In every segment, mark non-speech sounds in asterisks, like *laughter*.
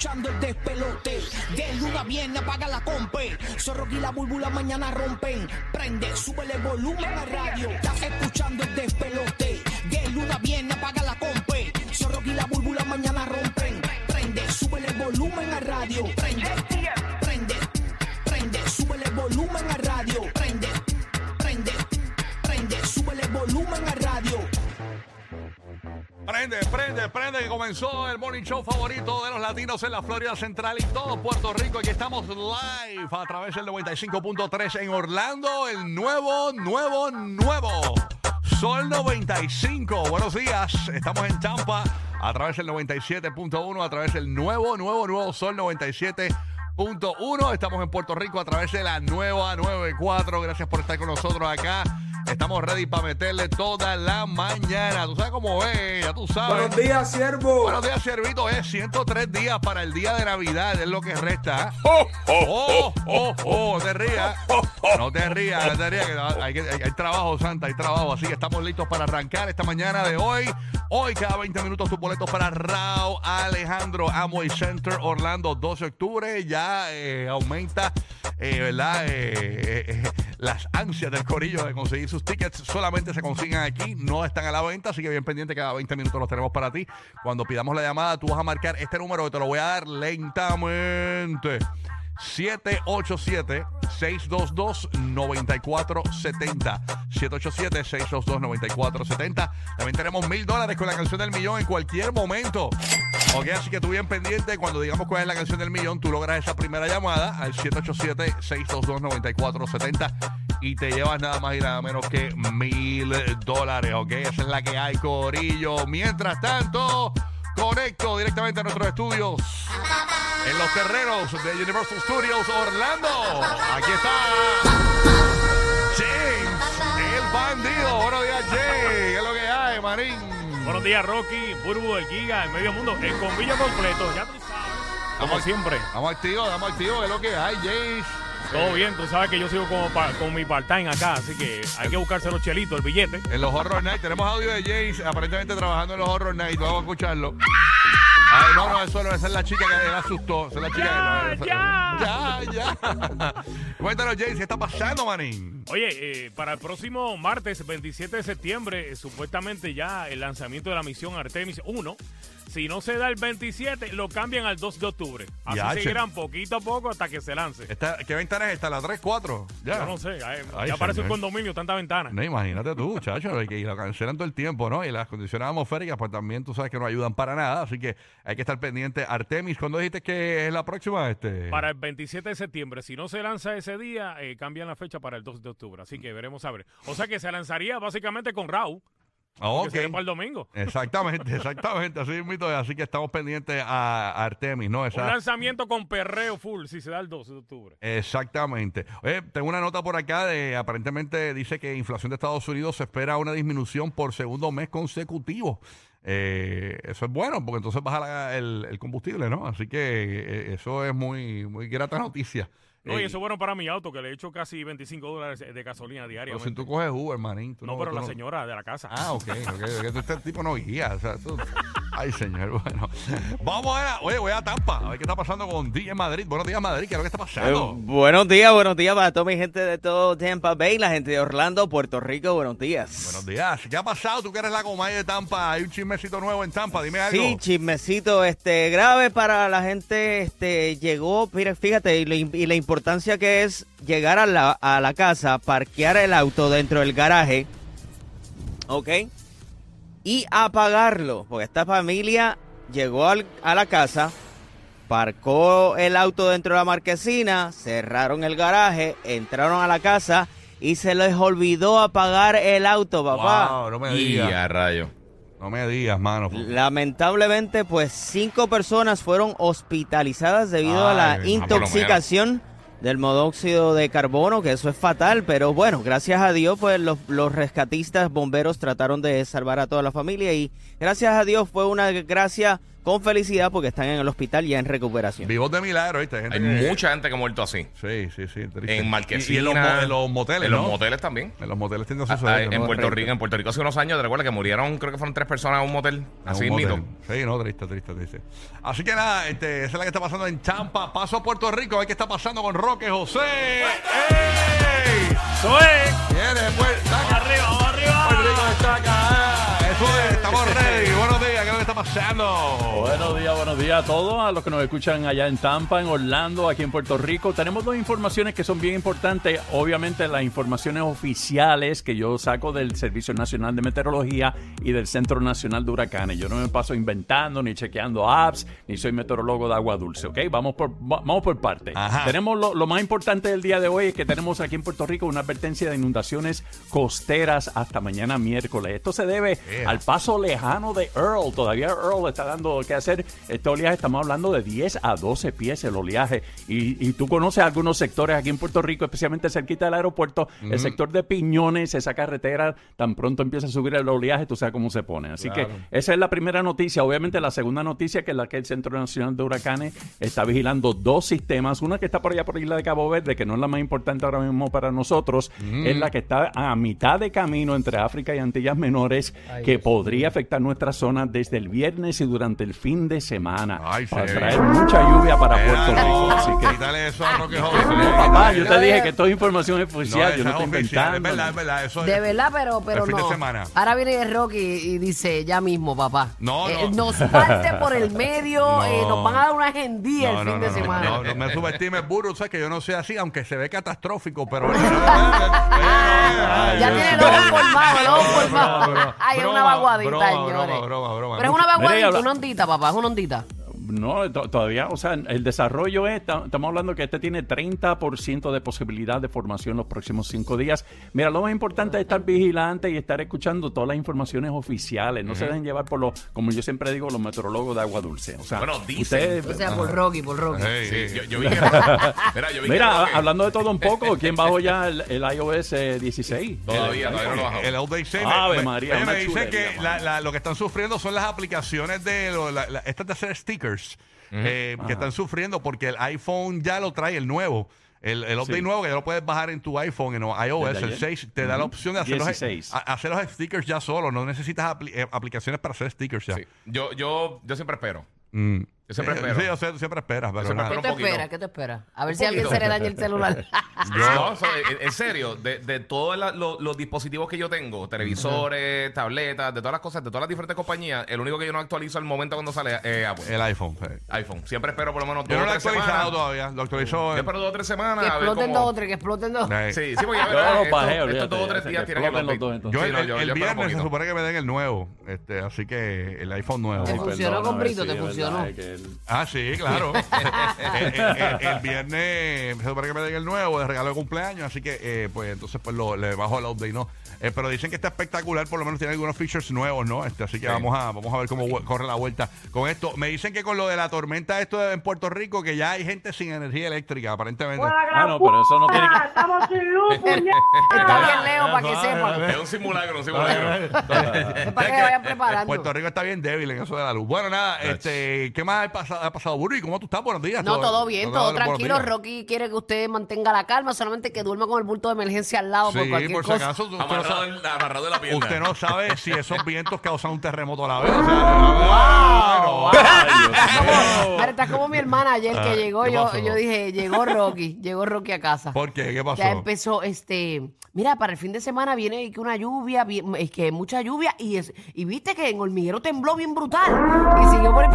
escuchando el despelote. De luna viene, apaga la compe. Zorro y la búlbula mañana rompen. Prende, sube el volumen a radio. Estás escuchando el despelote. De luna viene, apaga la compe. Zorro y la búlbula mañana rompen. Prende, sube el volumen a radio. Prende, prende, prende, sube el volumen a radio. Prende, Prende, prende, prende, que comenzó el morning show favorito de los latinos en la Florida Central y todo Puerto Rico. Aquí estamos live a través del 95.3 en Orlando, el nuevo, nuevo, nuevo Sol 95. Buenos días, estamos en Tampa a través del 97.1, a través del nuevo, nuevo, nuevo Sol 97.1. Estamos en Puerto Rico a través de la nueva 94. Gracias por estar con nosotros acá. Estamos ready para meterle toda la mañana. Tú sabes cómo es, ya tú sabes. Buenos días, siervo. Buenos días, Servito. Es 103 días para el día de Navidad, es lo que resta. ¡Oh, oh, oh! oh no te rías. No te rías, no te rías. Que hay, hay- hay trabajo, Santa, hay trabajo. Así que estamos listos para arrancar esta mañana de hoy. Hoy, cada 20 minutos, tus boletos para Rao Alejandro Amway Center, Orlando, 12 de octubre. Ya eh, aumenta, eh, ¿verdad? Eh, las ansias del corillo de conseguir sus tickets solamente se consiguen aquí, no están a la venta, así que bien pendiente, cada 20 minutos los tenemos para ti. Cuando pidamos la llamada, tú vas a marcar este número que te lo voy a dar lentamente. 787-622-9470. 787-622-9470. También tenemos mil dólares con la canción del millón en cualquier momento. Ok, así que tú bien pendiente. Cuando digamos cuál es la canción del millón, tú logras esa primera llamada al 787-622-9470 y te llevas nada más y nada menos que mil dólares. Ok, esa es la que hay, Corillo. Mientras tanto, conecto directamente a nuestros estudios en los terrenos de Universal Studios Orlando. Aquí está James, el bandido. Buenos días, James. ¿Qué es lo que hay, marín? Buenos días, Rocky, Burbu, el Giga, el medio mundo, el convillo completo, ya tú sabes. Como siempre. Estamos activos, estamos activos. ¿Qué es lo que hay, James? Todo bien, tú sabes que yo sigo como pa- con mi part-time acá, así que hay que buscarse los chelitos, el billete. En los Horror Nights. Tenemos audio de James aparentemente trabajando en los Horror Nights. Vamos a escucharlo. Ay, no, no, eso no, esa es la chica que le asustó. Esa es la chica Ya, que ya. Ya, *laughs* ya. Cuéntanos, James, ¿qué está pasando, manín? Oye, eh, para el próximo martes 27 de septiembre, eh, supuestamente ya el lanzamiento de la misión Artemis 1. Si no se da el 27, lo cambian al 2 de octubre. Así Ya, che. seguirán poquito a poco hasta que se lance. Esta, ¿Qué ventana es esta? ¿La 3, 4? Ya. Yo no sé, Ay, ya parece un señor. condominio, tanta ventana. No, imagínate tú, chacho, y que lo cancelan todo el tiempo, ¿no? Y las condiciones atmosféricas, pues también tú sabes que no ayudan para nada, así que hay que estar pendiente. Artemis, ¿cuándo dijiste que es la próxima? Este? Para el 27 de septiembre, si no se lanza ese día, eh, cambian la fecha para el 2 de octubre. Así que veremos a ver. O sea que se lanzaría básicamente con Raúl, Ah, que ok. sería para el domingo. Exactamente, exactamente, así mismo, así que estamos pendientes a Artemis, ¿no? Un Esa, lanzamiento con perreo full si se da el 2 de octubre. exactamente. Oye, tengo una nota por acá de, aparentemente dice que inflación de Estados Unidos se espera una disminución por segundo mes consecutivo. Eh, eso es bueno, porque entonces baja la- el, el combustible, ¿no? Así que eh, eso es muy, muy grata noticia. No, y Eh, eso es bueno para mi auto, que le he hecho casi 25 dólares de gasolina diaria. pero si tú coges Uber, manín. tú No, pero la señora de la casa. Ah, ok, ok. ok, Este tipo no guía. O sea, tú- *laughs* Ay, señor, bueno. Vamos a. Oye, voy a Tampa. A ver qué está pasando con DJ Madrid. Buenos días, Madrid. ¿Qué es lo que está Eh, pasando? buenos días, buenos días para toda mi gente de todo Tampa Bay, la gente de Orlando, Puerto Rico, buenos días. Buenos días. ¿Qué ha pasado? Tú que eres la comay de Tampa. Hay un chismecito nuevo en Tampa. Dime algo. Sí, chismecito este grave para la gente, este llegó, mira, fíjate, y, lo y la importancia que es llegar a la, a la casa, parquear el auto dentro del garaje, ¿ok? Y apagarlo, porque esta familia llegó al- a la casa, parcó el auto dentro de la marquesina, cerraron el garaje, entraron a la casa y se les olvidó apagar el auto, papá. Wow, no me Y digas. a rayo. No me digas, mano. Lamentablemente, pues cinco personas fueron hospitalizadas debido a la ah, intoxicación del monóxido de carbono, que eso es fatal, pero bueno, gracias a Dios, pues los, los rescatistas, bomberos trataron de salvar a toda la familia y gracias a Dios fue una gracia con felicidad porque están en el hospital ya en recuperación. Vivos de milagro, ¿viste? Gente Hay que- mucha gente que ha muerto así. Sí, sí, sí. triste. En Marquesina. Y, y en, los, mo- en los moteles, En los ¿no? moteles también. En los moteles tiende a Ah, ah, en no Puerto Rico, en Puerto Rico hace unos años, te recuerdas que murieron, creo que fueron tres personas en un motel. En Así un motel. Sí, no, triste, triste, triste. Así que nada, este, esa es la que está pasando en Champa. Paso a Puerto Rico, a ver qué está pasando con Roque José. ¡Ey! Es. Viene, pues, Vamos saca. arriba, vamos arriba. Puerto Rico destaca. Eso es, estamos ready. Buenos pasando? Buenos días, buenos días a todos, a los que nos escuchan allá en Tampa, en Orlando, aquí en Puerto Rico. Tenemos dos informaciones que son bien importantes. Obviamente las informaciones oficiales que yo saco del Servicio Nacional de Meteorología y del Centro Nacional de Huracanes. Yo no me paso inventando ni chequeando apps, ni soy meteorólogo de agua dulce, ¿ok? Vamos por, va- vamos por parte. Ajá. Tenemos lo, lo más importante del día de hoy es que tenemos aquí en Puerto Rico una advertencia de inundaciones costeras hasta mañana miércoles. Esto se debe Yeah. al paso lejano de Earl. Todavía Earl está dando que hacer este oleaje. Estamos hablando de 10 a 12 pies el oleaje. Y, y tú conoces algunos sectores aquí en Puerto Rico, especialmente cerquita del aeropuerto, el sector de Piñones, esa carretera, tan pronto empieza a subir el oleaje, tú sabes cómo se pone. Así que esa es la primera noticia. Obviamente la segunda noticia que es la que el Centro Nacional de Huracanes está vigilando dos sistemas. Una que está por allá por Isla de Cabo Verde, que no es la más importante ahora mismo para nosotros, es la que está a mitad de camino entre África y Antillas Menores, que podría afectar nuestra zona desde el viernes y durante el fin de semana. Ay, para sí. traer mucha lluvia para Puerto Rico. no, Así que, quítale eso a Roque José. papá, yo te dije que toda información es No, oficial, yo no es estoy oficial, es inventando. verdad, es verdad. Eso De es- verdad, pero, pero no. semana. Ahora viene Rocky y dice, ya mismo, papá. No, Eh, no. Nos parte por el medio, *laughs* No. eh, nos van a dar una agendía No, el fin no, de no, semana. No, no me *laughs* subestimes, burro. Sabes que yo no soy así, aunque se ve catastrófico, pero. *laughs* Ya tiene el ojo formado, el ojo formado. Broma, Ay, es una vaguadita, señores. broma, broma, broma. Pero es una Habla- una ondita, papá, es una ondita. No, to- todavía, o sea, el desarrollo es, ta- estamos hablando que este tiene 30% de posibilidad de formación los próximos cinco días. Mira, lo más importante es estar vigilante y estar escuchando todas las informaciones oficiales. No se dejen llevar por los, como yo siempre digo, los meteorólogos de agua dulce. O sea, Bueno, dicen. ustedes- O sea, por Rocky, por Rocky. Sí, yo, yo vi *laughs* que. Mira, yo vi Mira, que. hablando de todo un poco, ¿quién bajó ya el, el iOS eh, *laughs* 16? Todavía, El- todavía no lo bajó. El Update 6. Ave me, María, oye, una me dicen chulería, que la- mano. la- lo que están sufriendo son las aplicaciones de lo- la- la- estas de hacer stickers eh, que están sufriendo porque el iPhone ya lo trae el nuevo. El, el update Sí. nuevo que ya lo puedes bajar en tu iPhone, en iOS, el ayer. 6, te da la opción de hacer los, 16. a- hacer los stickers ya solo. No necesitas apli- eh, aplicaciones para hacer stickers ya. Sí. Yo, yo, yo siempre espero. Mm. Yo siempre Eh, espero. Sí, yo sé, tú siempre esperas, pero siempre nada. ¿Qué un te poquito. espera? ¿Qué te espera? A ver si alguien se le daña el celular. *laughs* No, so, en, en serio, de, de todos la- lo- los dispositivos que yo tengo, televisores, tabletas, de todas las cosas, de todas las diferentes compañías, el único que yo no actualizo al momento cuando sale es Apple. El iPhone. sí. iPhone. Siempre espero por lo menos Yo dos no o lo he tres actualizado semanas. todavía. Lo actualizó. Yo espero dos o tres semanas. que a ver exploten cómo- dos o tres, que exploten dos. eh, Sí, sí, porque Yo los bajé, estos olvídate, dos o tres días tienen exploten los dos, entonces. Yo Sí, el, no, el- yo- el yo espero viernes se poquito. supone que me den el nuevo. Este, así que el iPhone nuevo. Te funcionó con Brito, sí, te es verdad, funcionó. es que el- Ah, sí, claro. *laughs* el, el- el- el viernes se supone que me den el nuevo de regalo de cumpleaños, así que eh, pues entonces pues lo, le bajo el update, ¿no? Eh, pero dicen que está espectacular, por lo menos tiene algunos features nuevos, ¿no? Este, así que Sí. vamos a vamos a ver cómo vu- corre la vuelta con esto. Me dicen que con lo de la tormenta esto de- en Puerto Rico que ya hay gente sin energía eléctrica, aparentemente. Ah, no, pero eso no tiene que... Estamos sin luz, puñeta. *laughs* Está bien, Leo, para que sepan. Es un simulacro, un simulacro. *laughs* Es para que vayan preparando. Puerto Rico está bien débil en eso de la luz. Bueno, nada, este, ¿qué más ha pasado, ha pasado Burri? ¿Cómo tú estás? Buenos días. No, todo bien, todo tranquilo. Rocky quiere que usted mantenga la calma, solamente que duerma con el bulto de emergencia al lado por Sí, cualquier por si cosa. acaso. tú- usted no sabe- amarrado de la pierna. Usted no sabe *laughs* si esos vientos causan un terremoto a la vez. O sea, Wow. bueno, Estás como, mira, estás como mi hermana ayer que llegó. ¿qué Yo, yo dije, llegó Rocky, llegó Rocky a casa. ¿Por qué? ¿Qué pasó? Ya empezó, este, mira, para el fin de semana viene que una lluvia, es que mucha lluvia y es, y viste que en Hormiguero tembló bien brutal y siguió por el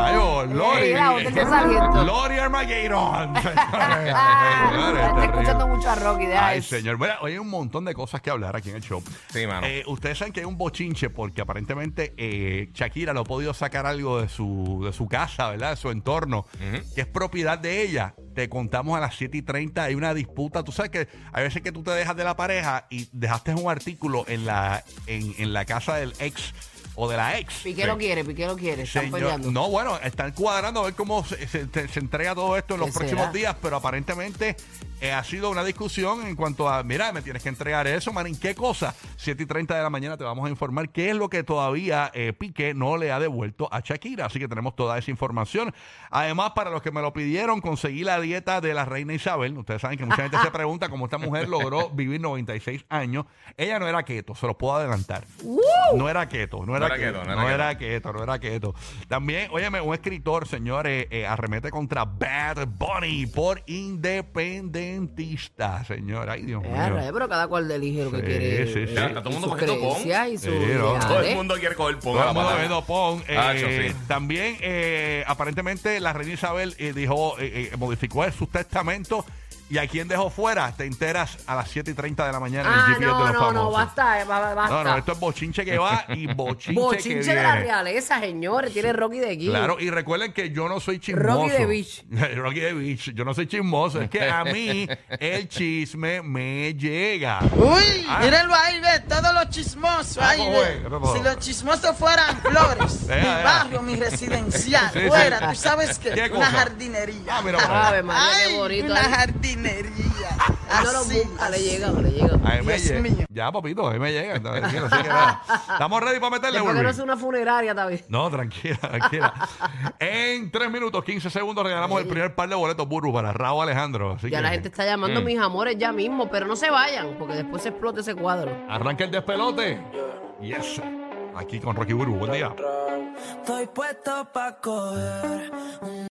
¡Eh, a abajo. rayos! ¡Lori! La de. ¡Lori Armageddon! Está escuchando mucho a Rocky, deja Ay, señor. Mira, hoy hay un montón de cosas que hablar aquí en el show. Sí, mano. Eh, ustedes saben que hay un bochinche porque aparentemente eh, Shakira no ha podido sacar algo de su, de su casa, ¿verdad? De su entorno, que es propiedad de ella. Te contamos a las 7 y 30, hay una disputa. Tú sabes que hay veces que tú te dejas de la pareja y dejaste un artículo en la, en, en la casa del ex o de la ex. Piqué lo quiere, Piqué lo quiere, están Señor, peleando. no, bueno, están cuadrando a ver cómo se, se- se- se entrega todo esto en los ¿Qué próximos será? días, pero aparentemente eh, ha sido una discusión en cuanto a, mira, me tienes que entregar eso, man, ¿en qué cosa? 7 y 30 de la mañana te vamos a informar qué es lo que todavía eh, Piqué no le ha devuelto a Shakira. Así que tenemos toda esa información. Además, para los que me lo pidieron, conseguí la dieta de la reina Isabel. Ustedes saben que mucha gente se *laughs* pregunta cómo esta mujer logró vivir 96 años. Ella no era keto, se los puedo adelantar. No era keto, no era, keto, no era keto, no era keto. También, óyeme, un escritor, señores, eh, arremete contra Bad Bunny por independentista, señor. Ay, Dios Eh, mío. rayos, pero cada cual elige lo que Sí, quiere. sí, sí. eh, Está todo el mundo sus cogiendo pon. creencias y sus Sí, no. Todo el mundo quiere coger pon Todo a la el mundo Pon. Eh, Ah, yo sí. También, eh, aparentemente, la reina Isabel eh, dijo, eh, eh, modificó sus testamentos. ¿Y a quién dejó fuera? Te enteras a las 7 y 30 de la mañana en el Ah, GPS de no, los no, famosos. no, basta, eh, ba- ba- basta. No, no, esto es bochinche que va y *laughs* bochinche, que Bochinche de viene. la realeza, señores. Tiene Rocky de aquí. Claro, y recuerden que yo no soy chismoso. Rocky de Beach. *laughs* Rocky de Beach. Yo no soy chismoso. Es que a mí *laughs* el chisme me llega. Uy, Ah. mírenlo ahí, ve, todos los chismosos. Ah, Ahí, ¿cómo ve. ¿Qué? Si los chismosos fueran flores, mi vea. barrio, mi residencial, Sí, sí. fuera, tú sabes que ¿Qué una cosa? jardinería. Ah, mira. Ave María, qué Ay, bonito. una ahí. jardinería. No lo Así, busca, le así. llega, le llega. A mí me Dios llega. mío. Ya, papito, a mí me llega. Tranquilo, así que nada. Estamos ready para meterle, Después que no Burby? es una funeraria también. No, tranquila, tranquila. en 3 minutos, 15 segundos, regalamos el primer par de boletos, Burbu, para Raúl Alejandro. Así Ya que la gente está llamando mis amores ya mismo, pero no se vayan, porque después se explota ese cuadro. arranca el despelote. Yes. Aquí con Rocky Burbu. Buen día. Estoy puesto pa' coger